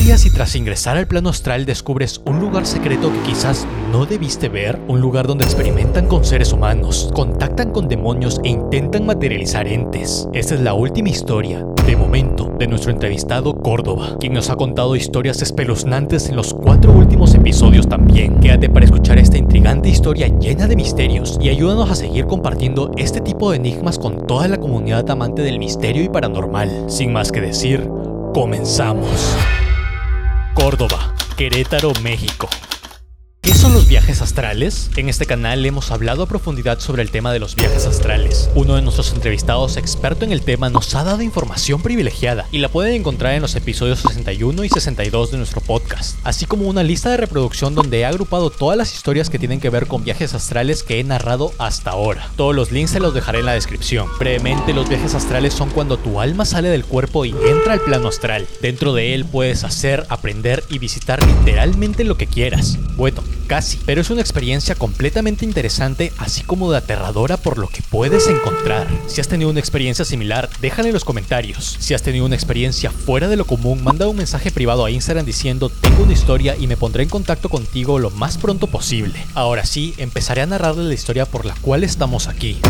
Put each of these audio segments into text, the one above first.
harías si tras ingresar al plano astral descubres un lugar secreto que quizás no debiste ver? Un lugar donde experimentan con seres humanos, contactan con demonios e intentan materializar entes. Esta es la última historia, de momento, de nuestro entrevistado Córdoba, quien nos ha contado historias espeluznantes en los cuatro últimos episodios también. Quédate para escuchar esta intrigante historia llena de misterios y ayúdanos a seguir compartiendo este tipo de enigmas con toda la comunidad amante del misterio y paranormal. Sin más que decir, comenzamos. Córdoba, Querétaro, México. ¿Qué son los viajes astrales? En este canal hemos hablado a profundidad sobre el tema de los viajes astrales. Uno de nuestros entrevistados experto en el tema nos ha dado información privilegiada y la pueden encontrar en los episodios 61 y 62 de nuestro podcast, así como una lista de reproducción donde he agrupado todas las historias que tienen que ver con viajes astrales que he narrado hasta ahora. Todos los links se los dejaré en la descripción. Brevemente, los viajes astrales son cuando tu alma sale del cuerpo y entra al plano astral. Dentro de él puedes hacer, aprender y visitar literalmente lo que quieras. Bueno, casi, pero es una experiencia completamente interesante así como de aterradora por lo que puedes encontrar. Si has tenido una experiencia similar, déjala en los comentarios. Si has tenido una experiencia fuera de lo común, manda un mensaje privado a Instagram diciendo tengo una historia y me pondré en contacto contigo lo más pronto posible. Ahora sí, empezaré a narrarle la historia por la cual estamos aquí.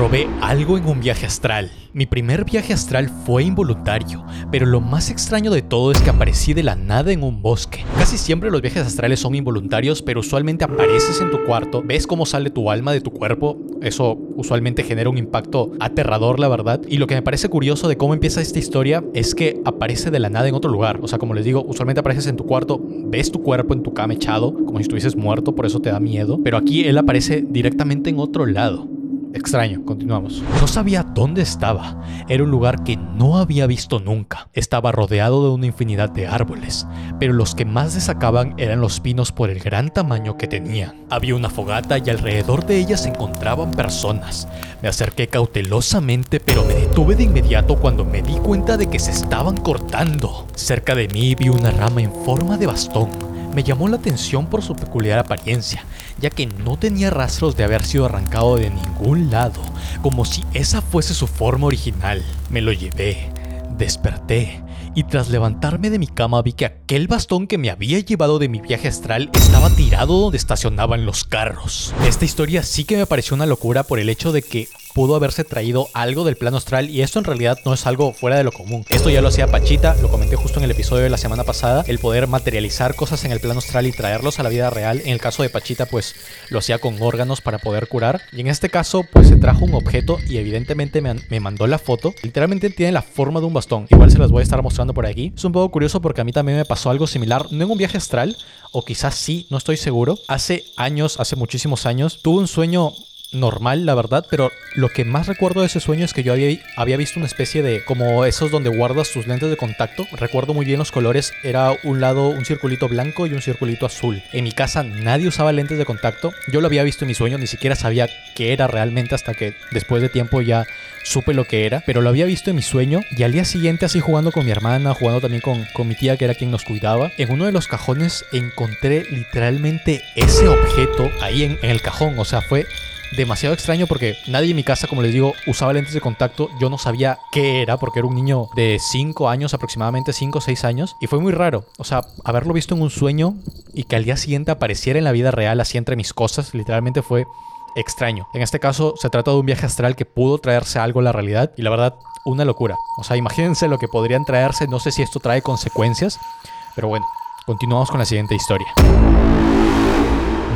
Robé algo en un viaje astral. Mi primer viaje astral fue involuntario, pero lo más extraño de todo es que aparecí de la nada en un bosque. Casi siempre los viajes astrales son involuntarios, pero usualmente apareces en tu cuarto, ves cómo sale tu alma de tu cuerpo, eso usualmente genera un impacto aterrador, la verdad. Y lo que me parece curioso de cómo empieza esta historia es que aparece de la nada en otro lugar. O sea, como les digo, usualmente apareces en tu cuarto, ves tu cuerpo en tu cama echado, como si estuvieses muerto, por eso te da miedo. Pero aquí él aparece directamente en otro lado. Extraño, continuamos. No sabía dónde estaba. Era un lugar que no había visto nunca. Estaba rodeado de una infinidad de árboles, pero los que más destacaban eran los pinos por el gran tamaño que tenían. Había una fogata y alrededor de ella se encontraban personas. Me acerqué cautelosamente, pero me detuve de inmediato cuando me di cuenta de que se estaban cortando. Cerca de mí vi una rama en forma de bastón me llamó la atención por su peculiar apariencia, ya que no tenía rastros de haber sido arrancado de ningún lado, como si esa fuese su forma original. Me lo llevé, desperté y tras levantarme de mi cama vi que aquel bastón que me había llevado de mi viaje astral estaba tirado donde estacionaban los carros. Esta historia sí que me pareció una locura por el hecho de que pudo haberse traído algo del plano astral y esto en realidad no es algo fuera de lo común. Esto ya lo hacía Pachita, lo comenté justo en el episodio de la semana pasada, el poder materializar cosas en el plano astral y traerlos a la vida real. En el caso de Pachita pues lo hacía con órganos para poder curar y en este caso pues se trajo un objeto y evidentemente me, me mandó la foto. Literalmente tiene la forma de un bastón, igual se las voy a estar mostrando por aquí. Es un poco curioso porque a mí también me pasó algo similar, no en un viaje astral, o quizás sí, no estoy seguro. Hace años, hace muchísimos años, tuve un sueño normal, la verdad, pero lo que más recuerdo de ese sueño es que yo había, había, visto una especie de como esos donde guardas tus lentes de contacto. Recuerdo muy bien los colores, era un lado un circulito blanco y un circulito azul. En mi casa nadie usaba lentes de contacto, yo lo había visto en mi sueño, ni siquiera sabía qué era realmente hasta que después de tiempo ya supe lo que era, pero lo había visto en mi sueño y al día siguiente así jugando con mi hermana, jugando también con, con mi tía que era quien nos cuidaba, en uno de los cajones encontré literalmente ese objeto ahí en, en el cajón, o sea, fue demasiado extraño porque nadie en mi casa, como les digo, usaba lentes de contacto. Yo no sabía qué era porque era un niño de 5 años, aproximadamente 5 o 6 años. Y fue muy raro. O sea, haberlo visto en un sueño y que al día siguiente apareciera en la vida real así entre mis cosas, literalmente fue extraño. En este caso se trata de un viaje astral que pudo traerse algo a la realidad y la verdad, una locura. O sea, imagínense lo que podrían traerse. No sé si esto trae consecuencias, pero bueno, continuamos con la siguiente historia.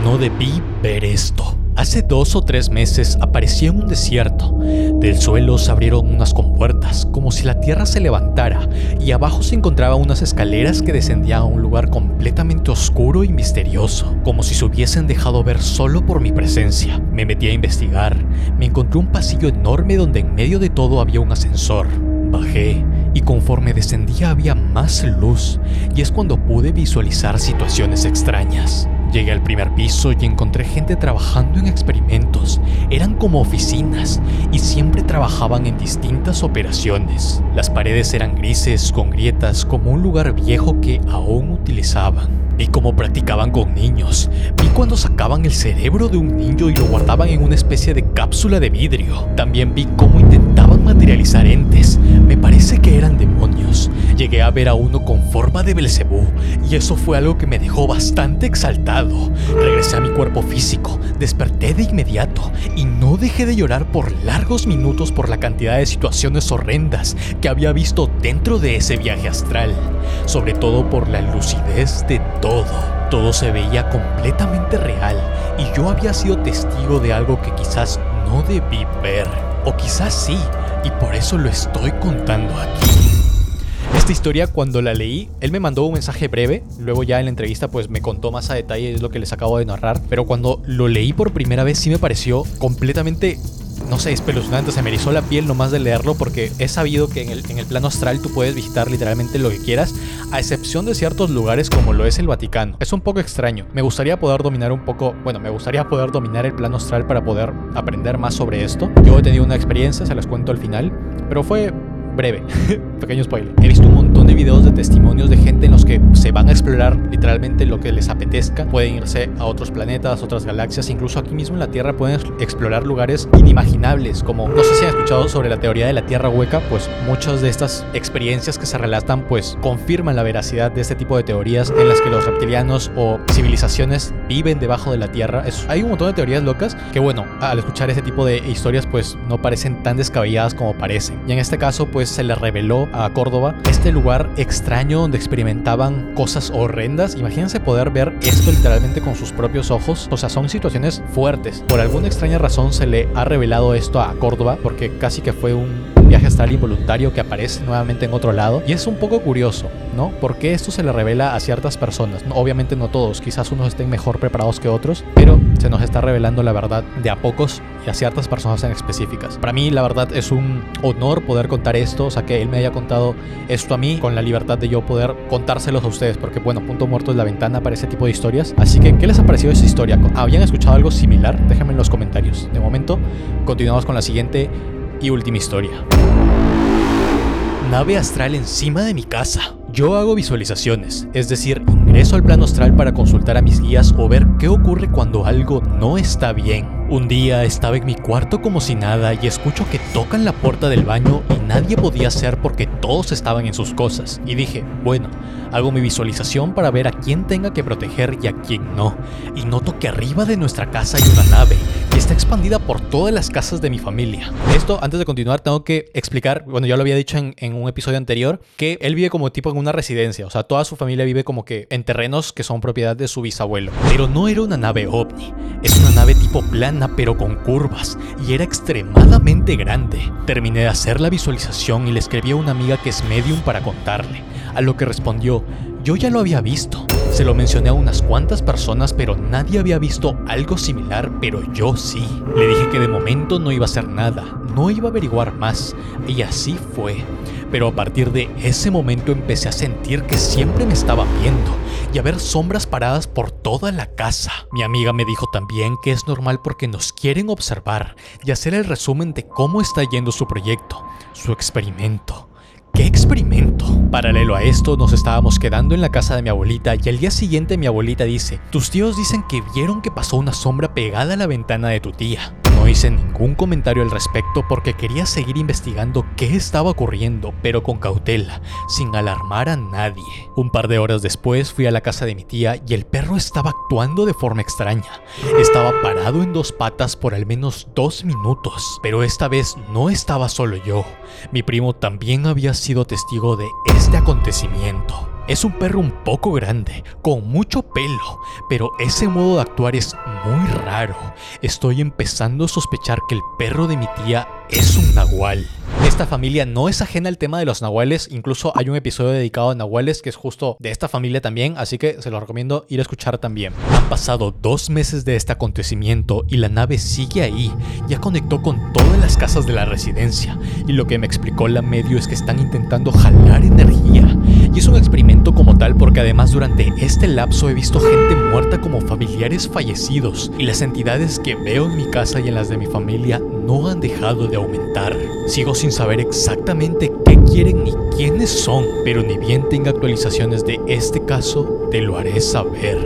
No debí ver esto. Hace dos o tres meses apareció en un desierto. Del suelo se abrieron unas compuertas, como si la tierra se levantara, y abajo se encontraban unas escaleras que descendían a un lugar completamente oscuro y misterioso, como si se hubiesen dejado ver solo por mi presencia. Me metí a investigar. Me encontré un pasillo enorme donde en medio de todo había un ascensor. Bajé y conforme descendía había más luz, y es cuando pude visualizar situaciones extrañas. Llegué al primer piso y encontré gente trabajando en experimentos. Eran como oficinas y siempre trabajaban en distintas operaciones. Las paredes eran grises con grietas como un lugar viejo que aún utilizaban. Vi cómo practicaban con niños. Vi cuando sacaban el cerebro de un niño y lo guardaban en una especie de cápsula de vidrio. También vi cómo intentaban materializar entes. Me parece que eran demonios. Llegué a ver a uno con forma de Belcebú y eso fue algo que me dejó bastante exaltado. Regresé a mi cuerpo físico, desperté de inmediato y no dejé de llorar por largos minutos por la cantidad de situaciones horrendas que había visto dentro de ese viaje astral, sobre todo por la lucidez de todo. Todo se veía completamente real y yo había sido testigo de algo que quizás no debí ver, o quizás sí, y por eso lo estoy contando aquí. Esta historia cuando la leí, él me mandó un mensaje breve, luego ya en la entrevista pues me contó más a detalle lo que les acabo de narrar, pero cuando lo leí por primera vez sí me pareció completamente no sé, espeluznante, se me erizó la piel nomás de leerlo porque he sabido que en el, en el plano astral tú puedes visitar literalmente lo que quieras, a excepción de ciertos lugares como lo es el Vaticano. Es un poco extraño. Me gustaría poder dominar un poco, bueno, me gustaría poder dominar el plano astral para poder aprender más sobre esto. Yo he tenido una experiencia, se las cuento al final, pero fue breve, pequeño spoiler. He visto un montón de videos explorar literalmente lo que les apetezca. Pueden irse a otros planetas, otras galaxias, incluso aquí mismo en la Tierra pueden explorar lugares inimaginables, como no sé si han escuchado sobre la teoría de la Tierra hueca, pues muchas de estas experiencias que se relatan pues confirman la veracidad de este tipo de teorías en las que los reptilianos o civilizaciones viven debajo de la Tierra. hay un montón de teorías locas que bueno, al escuchar ese tipo de historias pues no parecen tan descabelladas como parecen. Y en este caso pues se le reveló a Córdoba este lugar extraño donde experimentaban cosas horrendas. Imagínense poder ver esto literalmente con sus propios ojos. O sea, son situaciones fuertes. Por alguna extraña razón se le ha revelado esto a Córdoba porque casi que fue un viaje astral involuntario que aparece nuevamente en otro lado. Y es un poco curioso, ¿no? Porque esto se le revela a ciertas personas. Obviamente no todos, quizás unos estén mejor preparados que otros, pero se nos está revelando la verdad de a pocos y a ciertas personas en específicas. Para mí, la verdad, es un honor poder contar esto, o sea, que él me haya contado esto a mí, con la libertad de yo poder contárselos a ustedes, porque bueno, punto muerto es la ventana para ese tipo de historias. Así que, ¿qué les ha parecido esa historia? ¿Habían escuchado algo similar? Déjenme en los comentarios. De momento, continuamos con la siguiente y última historia. Nave astral encima de mi casa. Yo hago visualizaciones, es decir, ingreso al plano astral para consultar a mis guías o ver qué ocurre cuando algo no está bien. Un día estaba en mi cuarto como si nada y escucho que tocan la puerta del baño y nadie podía hacer porque todos estaban en sus cosas. Y dije, bueno, hago mi visualización para ver a quién tenga que proteger y a quién no. Y noto que arriba de nuestra casa hay una nave está expandida por todas las casas de mi familia. Esto, antes de continuar, tengo que explicar, bueno, ya lo había dicho en, un episodio anterior, que él vive como tipo en una residencia, o sea, toda su familia vive como que en terrenos que son propiedad de su bisabuelo. Pero no era una nave ovni, es una nave tipo plana pero con curvas y era extremadamente grande. Terminé de hacer la visualización y le escribí a una amiga que es medium para contarle, a lo que respondió, yo ya lo había visto. Se lo mencioné a unas cuantas personas, pero nadie había visto algo similar, pero yo sí. Le dije que de momento no iba a hacer nada, no iba a averiguar más, y así fue. Pero a partir de ese momento empecé a sentir que siempre me estaba viendo y a ver sombras paradas por toda la casa. Mi amiga me dijo también que es normal porque nos quieren observar y hacer el resumen de cómo está yendo su proyecto, su experimento. ¿Qué experimento? Paralelo a esto, nos estábamos quedando en la casa de mi abuelita y al día siguiente mi abuelita dice, tus tíos dicen que vieron que pasó una sombra pegada a la ventana de tu tía. No hice ningún comentario al respecto porque quería seguir investigando qué estaba ocurriendo, pero con cautela, sin alarmar a nadie. Un par de horas después fui a la casa de mi tía y el perro estaba actuando de forma extraña. Estaba parado en dos patas por al menos dos minutos, pero esta vez no estaba solo yo. Mi primo también había sido testigo de este acontecimiento. Es un perro un poco grande, con mucho pelo, pero ese modo de actuar es muy raro. Estoy empezando a sospechar que el perro de mi tía es un nahual. Esta familia no es ajena al tema de los nahuales, incluso hay un episodio dedicado a nahuales que es justo de esta familia también, así que se lo recomiendo ir a escuchar también. Han pasado dos meses de este acontecimiento y la nave sigue ahí, ya conectó con todas las casas de la residencia, y lo que me explicó la medio es que están intentando jalar energía, y es un experimento como tal porque además durante este lapso he visto gente muerta como familiares fallecidos, y las entidades que veo en mi casa y en las de mi familia no han dejado de aumentar. Sigo sin saber exactamente qué quieren ni quiénes son, pero ni bien tenga actualizaciones de este caso, te lo haré saber.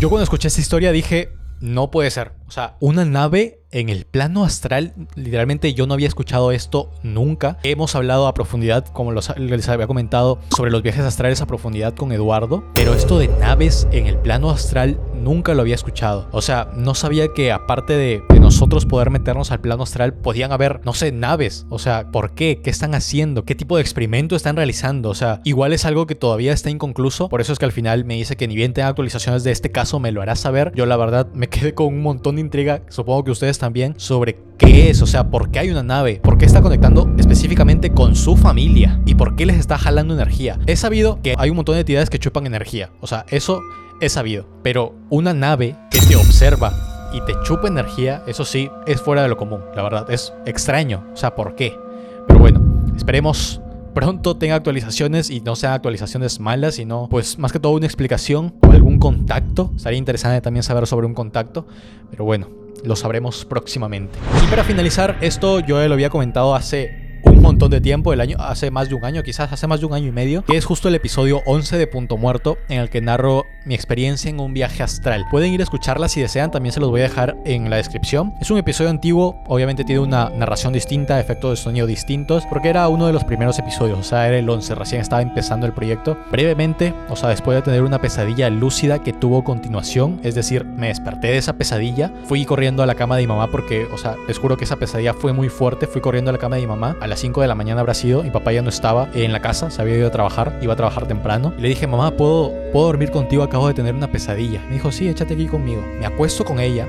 Yo cuando escuché esta historia dije, no puede ser. O sea, una nave en el plano astral, literalmente yo no había escuchado esto nunca. Hemos hablado a profundidad, como les había comentado, sobre los viajes astrales a profundidad con Eduardo, pero esto de naves en el plano astral nunca lo había escuchado. O sea, no sabía que aparte de, nosotros poder meternos al plano astral, podían haber, no sé, naves. O sea, ¿por qué? ¿Qué están haciendo? ¿Qué tipo de experimento están realizando? O sea, igual es algo que todavía está inconcluso. Por eso es que al final me dice que ni bien tenga actualizaciones de este caso, me lo hará saber. Yo la verdad me quedé con un montón de intriga, supongo que ustedes también, sobre qué es, o sea, por qué hay una nave, por qué está conectando específicamente con su familia y por qué les está jalando energía. He sabido que hay un montón de entidades que chupan energía. O sea, eso es sabido. Pero una nave que te observa y te chupa energía, eso sí, es fuera de lo común. La verdad, es extraño. O sea, ¿por qué? Pero bueno, esperemos pronto tenga actualizaciones y no sean actualizaciones malas, sino pues más que todo una explicación o algún contacto. Sería interesante también saber sobre un contacto. Pero bueno, lo sabremos próximamente. Y para finalizar, esto yo lo había comentado hace montón de tiempo, el año, hace más de un año, quizás hace más de un año y medio, que es justo el episodio 11 de Punto Muerto, en el que narro mi experiencia en un viaje astral. Pueden ir a escucharla si desean, también se los voy a dejar en la descripción. Es un episodio antiguo, obviamente tiene una narración distinta, efectos de sonido distintos, porque era uno de los primeros episodios, o sea, era el 11, recién estaba empezando el proyecto. Brevemente, o sea, después de tener una pesadilla lúcida que tuvo continuación, es decir, me desperté de esa pesadilla, fui corriendo a la cama de mi mamá porque, o sea, les juro que esa pesadilla fue muy fuerte, fui corriendo a la cama de mi mamá a las 5 de la mañana habrá sido, mi papá ya no estaba en la casa, se había ido a trabajar, iba a trabajar temprano. Y le dije, mamá, ¿puedo, ¿puedo dormir contigo? Acabo de tener una pesadilla. Me dijo, sí, échate aquí conmigo. Me acuesto con ella,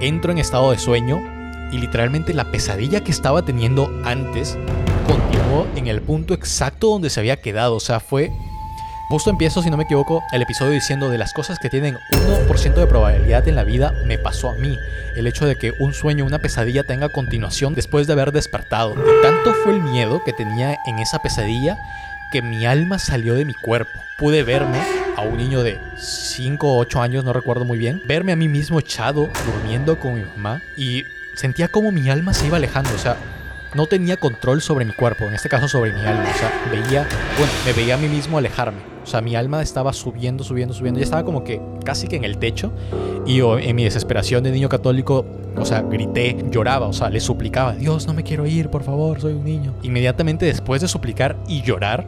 entro en estado de sueño y literalmente la pesadilla que estaba teniendo antes continuó en el punto exacto donde se había quedado. O sea, fue Justo empiezo, si no me equivoco, el episodio diciendo de las cosas que tienen 1% de probabilidad en la vida, me pasó a mí. El hecho de que un sueño, una pesadilla tenga continuación después de haber despertado. Y tanto fue el miedo que tenía en esa pesadilla que mi alma salió de mi cuerpo. Pude verme a un niño de 5 o 8 años, no recuerdo muy bien, verme a mí mismo echado, durmiendo con mi mamá y sentía como mi alma se iba alejando. O sea, no tenía control sobre mi cuerpo, en este caso sobre mi alma. O sea, veía, bueno, me veía a mí mismo alejarme. O sea, mi alma estaba subiendo, subiendo, subiendo. Ya estaba como que casi que en el techo. Y yo, en mi desesperación de niño católico, o sea, grité, lloraba, o sea, le suplicaba, Dios, no me quiero ir, por favor, soy un niño. Inmediatamente después de suplicar y llorar,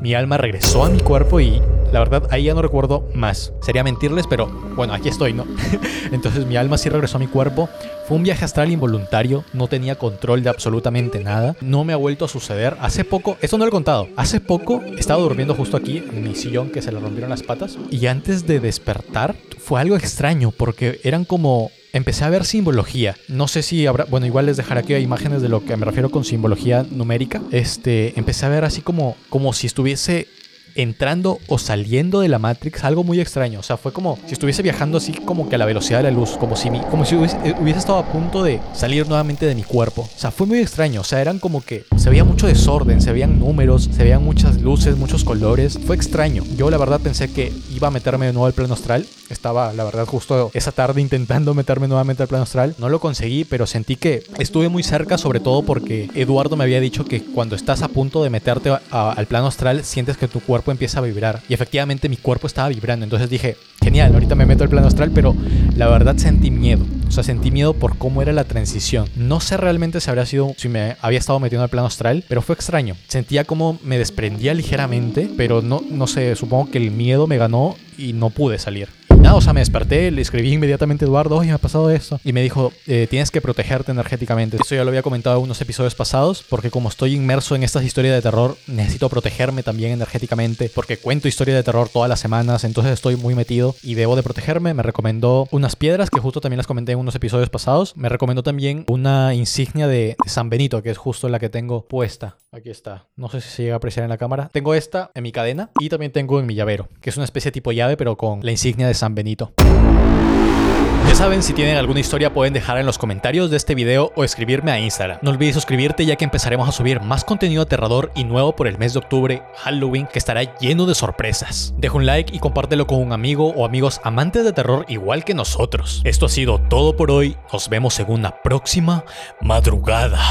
mi alma regresó a mi cuerpo y la verdad, ahí ya no recuerdo más. Sería mentirles, pero bueno, aquí estoy, ¿no? Entonces mi alma sí regresó a mi cuerpo. Fue un viaje astral involuntario, no tenía control de absolutamente nada. No me ha vuelto a suceder. Hace poco, esto no lo he contado, hace poco estaba durmiendo justo aquí en mi sillón que se le rompieron las patas. Y antes de despertar, fue algo extraño porque eran como empecé a ver simbología. No sé si habrá, bueno, igual les dejaré aquí imágenes de lo que me refiero con simbología numérica. Este, empecé a ver así como como si estuviese entrando o saliendo de la Matrix, algo muy extraño. O sea, fue como si estuviese viajando así como que a la velocidad de la luz, como si, como si eh, hubiese, estado a punto de salir nuevamente de mi cuerpo. O sea, fue muy extraño. O sea, eran como que se veía mucho desorden, se veían números, se veían muchas luces, muchos colores. Fue extraño. Yo la verdad pensé que iba a meterme de nuevo al plano astral. Estaba, la verdad, justo esa tarde intentando meterme nuevamente al plano astral. No lo conseguí, pero sentí que estuve muy cerca, sobre todo porque Eduardo me había dicho que cuando estás a punto de meterte al plano astral, sientes que tu cuerpo empieza a vibrar. Y efectivamente mi cuerpo estaba vibrando. Entonces dije, genial, ahorita me meto al plano astral, pero la verdad sentí miedo. O sea, sentí miedo por cómo era la transición. No sé realmente si habría sido, si me había estado metiendo al plano astral, pero fue extraño. Sentía como me desprendía ligeramente, pero no, no sé, supongo que el miedo me ganó y no pude salir nada, o sea, me desperté, le escribí inmediatamente a Eduardo, oye, me ha pasado esto. Y me dijo, eh, tienes que protegerte energéticamente. Eso ya lo había comentado en unos episodios pasados, porque como estoy inmerso en estas historias de terror, necesito protegerme también energéticamente, porque cuento historias de terror todas las semanas, entonces estoy muy metido y debo de protegerme. Me recomendó unas piedras, que justo también las comenté en unos episodios pasados. Me recomendó también una insignia de, de San Benito, que es justo la que tengo puesta. Aquí está. No sé si se llega a apreciar en la cámara. Tengo esta en mi cadena y también tengo en mi llavero, que es una especie tipo llave, pero con la insignia de San Benito. Ya saben, si tienen alguna historia pueden dejar en los comentarios de este video o escribirme a Instagram. No olvides suscribirte ya que empezaremos a subir más contenido aterrador y nuevo por el mes de octubre, Halloween, que estará lleno de sorpresas. Deja un like y compártelo con un amigo o amigos amantes de terror igual que nosotros. Esto ha sido todo por hoy, nos vemos en una próxima madrugada.